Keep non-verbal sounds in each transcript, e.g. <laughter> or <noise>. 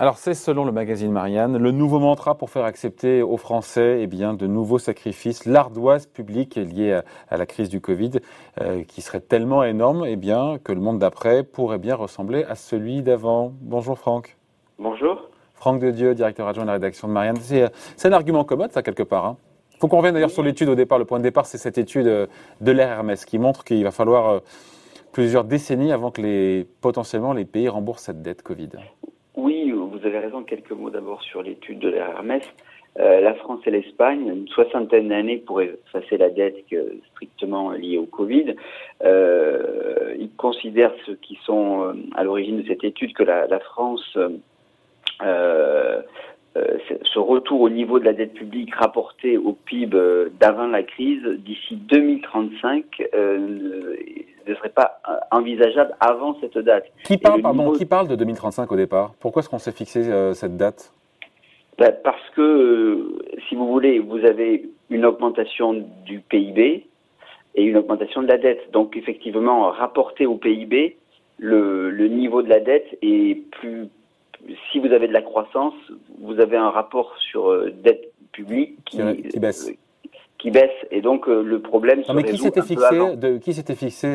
Alors c'est selon le magazine Marianne le nouveau mantra pour faire accepter aux Français eh bien, de nouveaux sacrifices, l'ardoise publique liée à, la crise du Covid euh, qui serait tellement énorme eh bien, que le monde d'après pourrait bien ressembler à celui d'avant. Bonjour Franck. Bonjour. Franck de Dieu, directeur adjoint de la rédaction de Marianne. C'est un argument commode ça quelque part. Il hein. faut qu'on revienne d'ailleurs sur l'étude au départ. Le point de départ c'est cette étude euh, de l'RMS qui montre qu'il va falloir euh, plusieurs décennies avant que les, potentiellement les pays remboursent cette dette Covid vous avez raison. Quelques mots d'abord sur l'étude de l'RMS. Euh, la France et l'Espagne, une soixantaine d'années pour effacer la dette strictement liée au Covid. Euh, ils considèrent ceux qui sont euh, à l'origine de cette étude que la, France euh, ce retour au niveau de la dette publique rapporté au PIB d'avant la crise d'ici 2035 euh, ne serait pas envisageable avant cette date. Qui parle, pardon, qui parle de 2035 au départ? Pourquoi est-ce qu'on s'est fixé cette date? Ben, Parce que, si vous voulez, vous avez une augmentation du PIB et une augmentation de la dette. Donc, effectivement, rapporté au PIB, le, le niveau de la dette est plus si vous avez de la croissance, vous avez un rapport sur euh, dette publique qui, qui baisse. Euh, qui baisse. Et donc euh, le problème non, mais qui s'était fixé, de, qui s'était fixé,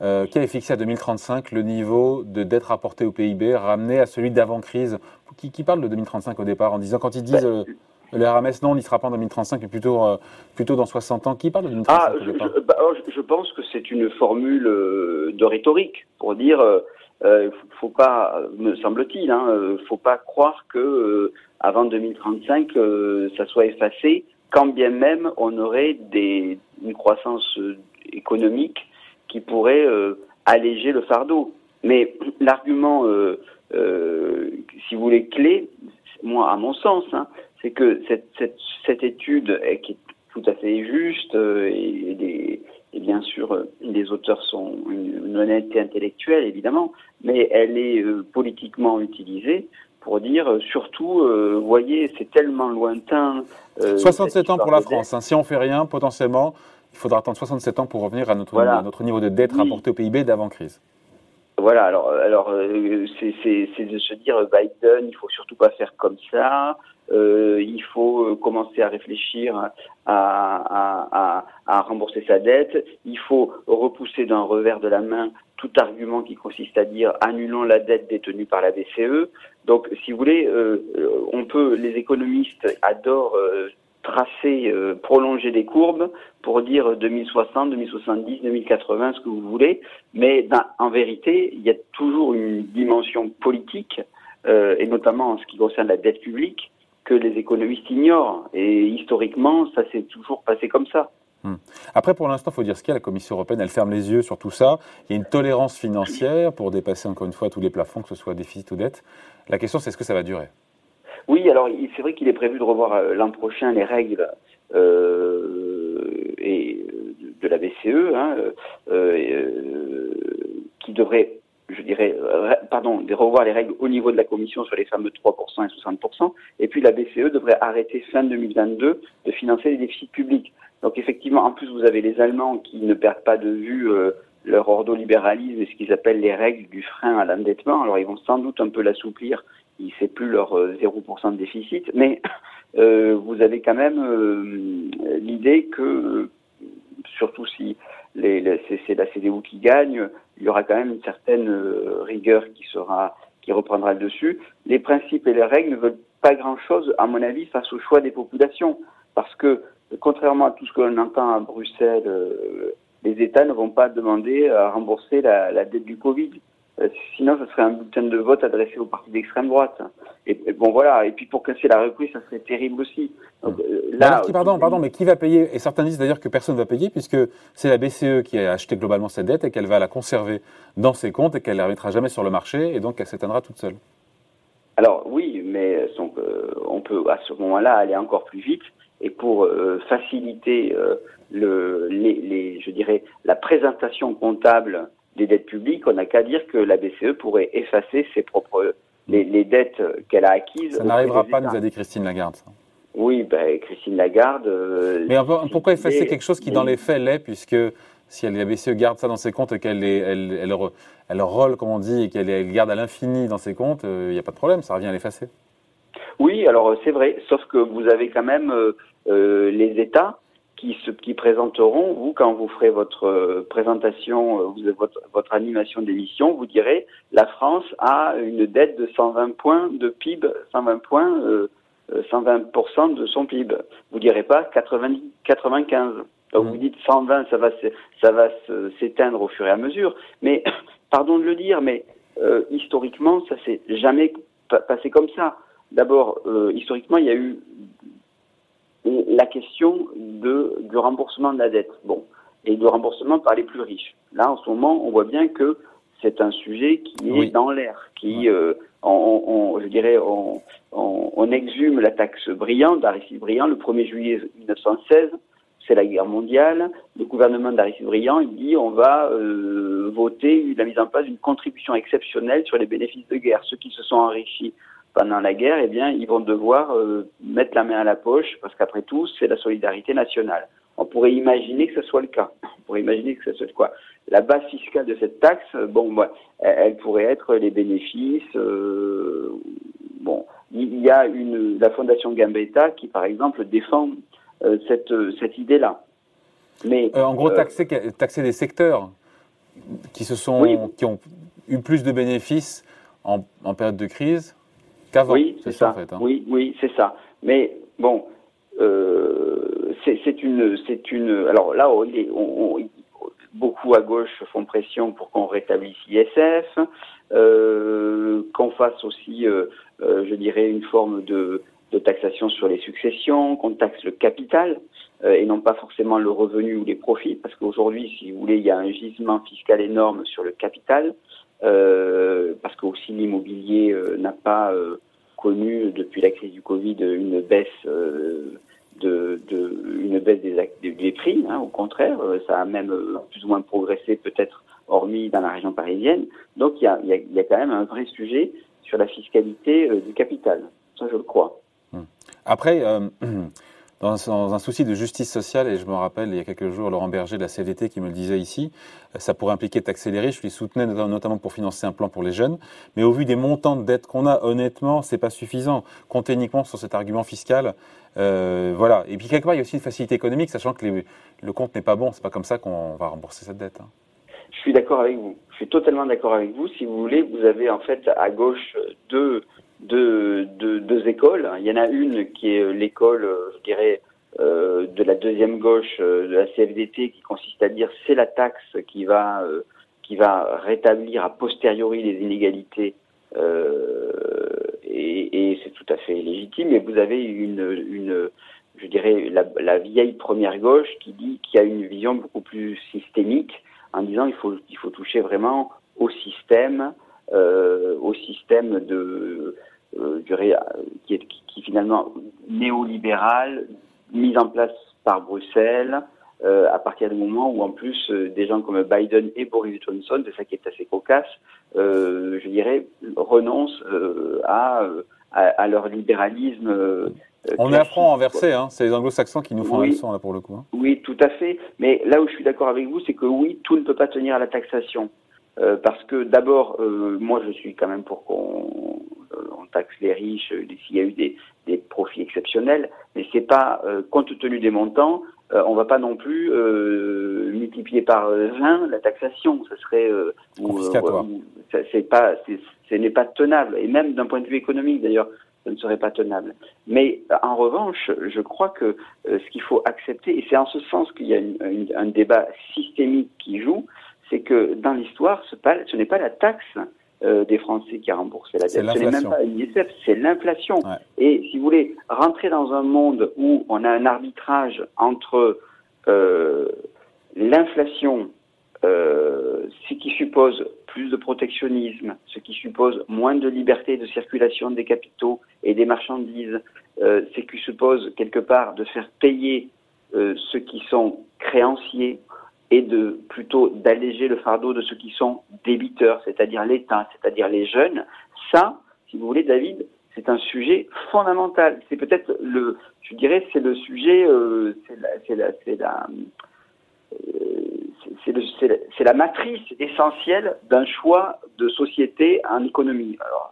qui avait fixé à 2035 le niveau de dette rapportée au PIB ramené à celui d'avant crise qui, qui, parle de 2035 au départ en disant quand ils disent ben, le RMS, non, on n'y sera pas en 2035, mais plutôt, plutôt dans 60 ans. Qui parle de 2035 ah, départ bah, je, je, pense que c'est une formule de rhétorique pour dire euh, faut pas, me semble-t-il, hein, euh, faut pas croire que euh, avant 2035 euh, ça soit effacé, quand bien même on aurait des, une croissance économique qui pourrait alléger le fardeau. Mais <clears throat> l'argument, si vous voulez, clé, moi à mon sens, hein, c'est que cette, étude qui est tout à fait juste et, bien sûr les auteurs sont une, honnêteté intellectuelle évidemment, mais elle est euh, politiquement utilisée pour dire euh, surtout, euh, voyez, c'est tellement lointain. 67 ans pour la France. Hein. Si on fait rien, potentiellement, il faudra attendre 67 ans pour revenir à notre, notre niveau de dette rapporté au PIB d'avant-crise. Voilà, alors, alors c'est de se dire Biden, il faut surtout pas faire comme ça. Euh, il faut commencer à réfléchir à, rembourser sa dette. Il faut repousser d'un revers de la main tout argument qui consiste à dire annulons la dette détenue par la BCE. Donc, si vous voulez, euh, on peut, les économistes adorent euh, tracer, euh, prolonger des courbes pour dire 2060, 2070, 2080, ce que vous voulez, mais en vérité, il y a toujours une dimension politique, et notamment en ce qui concerne la dette publique, que les économistes ignorent. Et historiquement, ça s'est toujours passé comme ça. Hmm. Après, pour l'instant, il faut dire ce qu'il y a. La Commission européenne, elle ferme les yeux sur tout ça. Il y a une tolérance financière pour dépasser encore une fois tous les plafonds, que ce soit déficit ou dette. La question, c'est est-ce que ça va durer? Oui, alors c'est vrai qu'il est prévu de revoir euh, l'an prochain les règles euh, et, de la BCE, hein, euh, qui devrait je dirais, pardon, de revoir les règles au niveau de la Commission sur les fameux 3% et 60%, et puis la BCE devrait arrêter fin 2022 de financer les déficits publics. Donc effectivement, en plus, vous avez les Allemands qui ne perdent pas de vue euh, leur ordolibéralisme et ce qu'ils appellent les règles du frein à l'endettement. Alors ils vont sans doute un peu l'assouplir, c'est plus leur 0% euh, de déficit, mais <coughs> euh, vous avez quand même euh, l'idée que, surtout si c'est la CDU qui gagne, il y aura quand même une certaine rigueur qui sera qui reprendra le dessus. Les principes et les règles ne veulent pas grand-chose, à mon avis, face au choix des populations, parce que contrairement à tout ce que l'on entend à Bruxelles, euh, les États ne vont pas demander à rembourser la, dette du Covid. Euh, sinon, ce serait un bulletin de vote adressé aux partis d'extrême droite. Et, bon, voilà. Et puis pour casser la reprise, ça serait terrible aussi. Euh, là, pardon, pardon, mais qui va payer? Et certains disent d'ailleurs que personne ne va payer puisque c'est la BCE qui a acheté globalement cette dette et qu'elle va la conserver dans ses comptes et qu'elle ne la remettra jamais sur le marché et donc qu'elle s'éteindra toute seule. Alors oui, mais on peut à ce moment-là aller encore plus vite et pour euh, faciliter euh, le, les, les, je dirais, la présentation comptable des dettes publiques, on n'a qu'à dire que la BCE pourrait effacer ses propres les, les dettes qu'elle a acquises. Ça n'arrivera pas, nous a dit Christine Lagarde. Oui, ben, Christine Lagarde. Euh, Mais pourquoi effacer quelque chose qui, dans les faits, l'est, puisque si la BCE garde ça dans ses comptes et qu'elle elle, elle, elle, comme on dit, et qu'elle garde à l'infini dans ses comptes, il n'y a pas de problème, ça revient à l'effacer. Oui, alors c'est vrai, sauf que vous avez quand même les États qui, se, qui présenteront, vous, quand vous ferez votre euh, présentation, euh, votre, votre animation d'émission, vous direz la France a une dette de 120 points de PIB, 120 points, euh, 120% de son PIB. Vous direz pas 90, 95. Donc vous dites 120, ça va, ça va s'éteindre au fur et à mesure. Mais <coughs> pardon de le dire, mais euh, historiquement, ça s'est jamais passé comme ça. D'abord, euh, historiquement, il y a eu la question de, du remboursement de la dette. Bon, et du remboursement par les plus riches. Là, en ce moment, on voit bien que c'est un sujet qui est dans l'air, qui, euh, on, je dirais, on, on, exhume la taxe brillante d'Aristide Briand le 1er juillet 1916. C'est la guerre mondiale. Le gouvernement d'Aristide Briand, il dit on va euh, voter la mise en place d'une contribution exceptionnelle sur les bénéfices de guerre. Ceux qui se sont enrichis pendant la guerre, eh bien, ils vont devoir euh, mettre la main à la poche parce qu'après tout, c'est la solidarité nationale. On pourrait imaginer que ce soit le cas. On pourrait imaginer que ce soit quoi La base fiscale de cette taxe, bon, bah, elle, pourrait être les bénéfices. Euh, bon, il y a une la fondation Gambetta qui, par exemple, défend euh, cette cette idée-là. Mais en gros, taxer taxer des secteurs qui se sont qui ont eu plus de bénéfices en, en période de crise oui, c'est ça. En fait, hein. Oui, oui, c'est ça. Mais bon, euh, c'est une, c'est une. Alors là, beaucoup à gauche font pression pour qu'on rétablisse ISF, euh, qu'on fasse aussi, euh, je dirais, une forme de, de, taxation sur les successions, qu'on taxe le capital et non pas forcément le revenu ou les profits, parce qu'aujourd'hui, si vous voulez, il y a un gisement fiscal énorme sur le capital. Euh, parce que aussi l'immobilier euh, n'a pas euh, connu depuis la crise du Covid une baisse de, une baisse des, prix. Hein, au contraire, ça a même plus ou moins progressé peut-être hormis dans la région parisienne. Donc il y a, quand même un vrai sujet sur la fiscalité du capital. Ça, je le crois. Après, <clears throat> dans, un souci de justice sociale, et je me rappelle il y a quelques jours Laurent Berger de la CVT qui me le disait ici, ça pourrait impliquer taxer les je lui soutenais notamment pour financer un plan pour les jeunes, mais au vu des montants de dettes qu'on a, honnêtement, c'est pas suffisant. Comptez uniquement sur cet argument fiscal, euh, voilà. Et puis quelque part, il y a aussi une facilité économique, sachant que le compte n'est pas bon, c'est pas comme ça qu'on va rembourser cette dette. Hein. Je suis d'accord avec vous. Je suis totalement d'accord avec vous. Si vous voulez, vous avez en fait à gauche deux deux, deux, écoles. Il y en a une qui est l'école, je dirais, euh, de la deuxième gauche euh, de la CFDT, qui consiste à dire c'est la taxe qui va euh, qui va rétablir a posteriori les inégalités. et, c'est tout à fait légitime. Et vous avez une, je dirais, la, vieille première gauche qui dit qu'il y a une vision beaucoup plus systémique en disant il faut il faut toucher vraiment au système, euh, au système de euh, qui, est, qui, finalement néolibéral, mise en place par Bruxelles, euh, à partir du moment où en plus euh, des gens comme Biden et Boris Johnson, c'est ça qui est assez cocasse, euh, je dirais, renoncent à, à, leur libéralisme. On est à front renversé, hein. c'est les anglo-saxons qui nous font oui, la leçon là pour le coup. Hein. Oui, tout à fait. Mais là où je suis d'accord avec vous, c'est que oui, tout ne peut pas tenir à la taxation. Euh, parce que d'abord, euh, moi je suis quand même pour qu'on on taxe les riches s'il y a eu des, des profits exceptionnels, mais c'est pas compte tenu des montants, on va pas non plus multiplier par 20 la taxation, ce serait confiscatoire. c'est pas, ce n'est pas tenable, et même d'un point de vue économique d'ailleurs, ce ne serait pas tenable. Mais en revanche, je crois que ce qu'il faut accepter, et c'est en ce sens qu'il y a une, un débat systémique qui joue, c'est que dans l'histoire, ce, n'est pas la taxe euh, des Français qui a remboursé la dette. Ce n'est même pas l'ISF, c'est l'inflation. Et si vous voulez, rentrer dans un monde où on a un arbitrage entre euh, l'inflation, euh, ce qui suppose plus de protectionnisme, ce qui suppose moins de liberté de circulation des capitaux et des marchandises, ce qui suppose quelque part de faire payer ceux qui sont créanciers et de plutôt d'alléger le fardeau de ceux qui sont débiteurs, c'est-à-dire l'État, c'est-à-dire les jeunes. Ça, si vous voulez, David, c'est un sujet fondamental. C'est peut-être le, je dirais, c'est le sujet, euh, c'est la, c'est la, c'est la, euh, la matrice essentielle d'un choix de société en économie. Alors,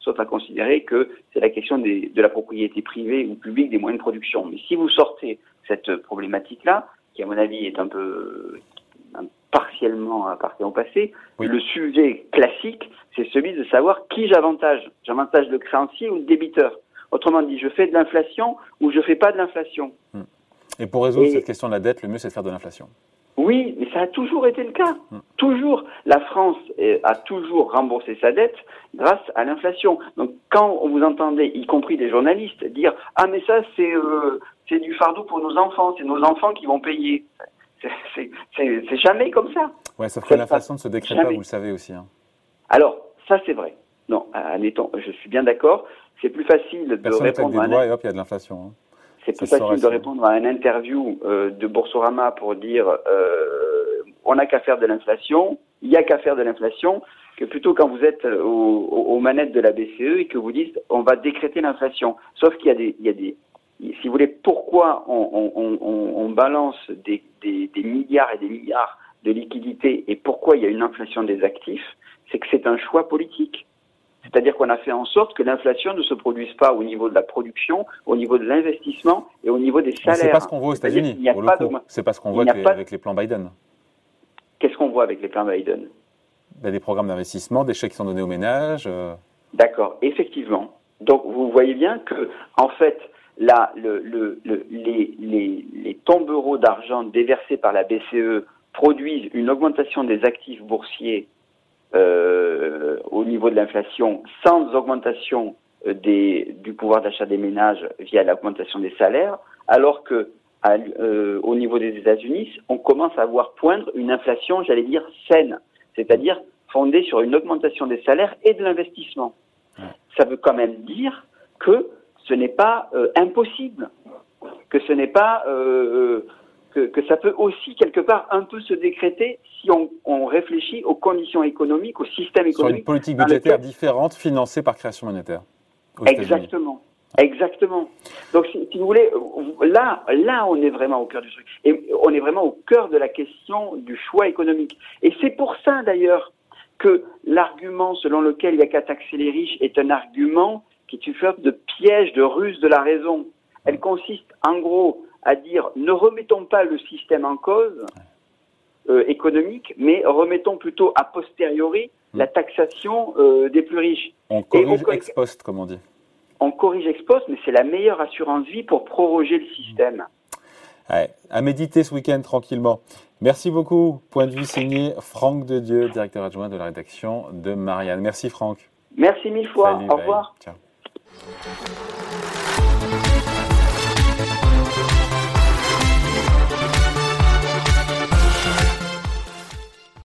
sauf à considérer que c'est la question de la propriété privée ou publique des moyens de production. Mais si vous sortez cette problématique-là, qui à mon avis est un peu partiellement appartient au passé, le sujet classique, c'est celui de savoir qui j'avantage. J'avantage le créancier ou le débiteur. Autrement dit, je fais de l'inflation ou je fais pas de l'inflation. Hmm. Et pour résoudre cette question de la dette, le mieux c'est de faire de l'inflation. Oui, mais ça a toujours été le cas. Hmm. Toujours. La France a toujours remboursé sa dette grâce à l'inflation. Donc quand vous entendez, y compris des journalistes, dire Ah mais ça c'est euh, c'est du fardeau pour nos enfants, c'est nos enfants qui vont payer. C'est jamais comme ça. Ouais, sauf que l'inflation ne se décrète pas, vous le savez aussi. Hein. Alors, ça c'est vrai. Non, admettons, je suis bien d'accord. C'est plus facile de répondre. Des doigts et hop, il y a de l'inflation. Hein. C'est plus facile de répondre à une interview euh, de Boursorama pour dire euh, on n'a qu'à faire de l'inflation, il n'y a qu'à faire de l'inflation, que plutôt quand vous êtes aux, manettes de la BCE et que vous dites on va décréter l'inflation. Sauf qu'il y y a des, si vous voulez, pourquoi on, on, on balance des, des, des, milliards et des milliards de liquidités et pourquoi il y a une inflation des actifs, c'est que c'est un choix politique. C'est-à-dire qu'on a fait en sorte que l'inflation ne se produise pas au niveau de la production, au niveau de l'investissement et au niveau des salaires. C'est pas ce qu'on voit aux États-Unis. C'est pas ce qu'on voit avec les, plans Biden. Qu'est-ce qu'on voit avec les plans Biden? Ben, Des programmes d'investissement, des chèques qui sont donnés aux ménages. Euh. D'accord, effectivement. Donc vous voyez bien que, en fait, là, le, les, les, les tombereaux d'argent déversés par la BCE produisent une augmentation des actifs boursiers euh, au niveau de l'inflation sans augmentation euh, des, du pouvoir d'achat des ménages via l'augmentation des salaires, alors que euh, au niveau des États-Unis, on commence à voir poindre une inflation, j'allais dire, saine, c'est-à-dire fondée sur une augmentation des salaires et de l'investissement. Ça veut quand même dire que ce n'est pas impossible, que ce n'est pas que, ça peut aussi quelque part un peu se décréter si on, réfléchit aux conditions économiques, au système économique. Sur une politique budgétaire différente financée par création monétaire. Exactement. Exactement. Donc, si, vous voulez, là, là, on est vraiment au cœur du truc. Et on est vraiment au cœur de la question du choix économique. Et c'est pour ça, d'ailleurs, que l'argument selon lequel il n'y a qu'à taxer les riches est un argument qui est une sorte de piège, de ruse de la raison. Elle consiste, en gros, à dire ne remettons pas le système en cause euh, économique, mais remettons plutôt a posteriori la taxation euh, des plus riches. On corrige ex post, comme on dit. On corrige ex post, mais c'est la meilleure assurance vie pour proroger le système. à méditer ce week-end tranquillement. Merci beaucoup. Point de vue signé Franck de Dieu, directeur adjoint de la rédaction de Marianne. Merci Franck. Merci mille fois. Au revoir. Ciao. Música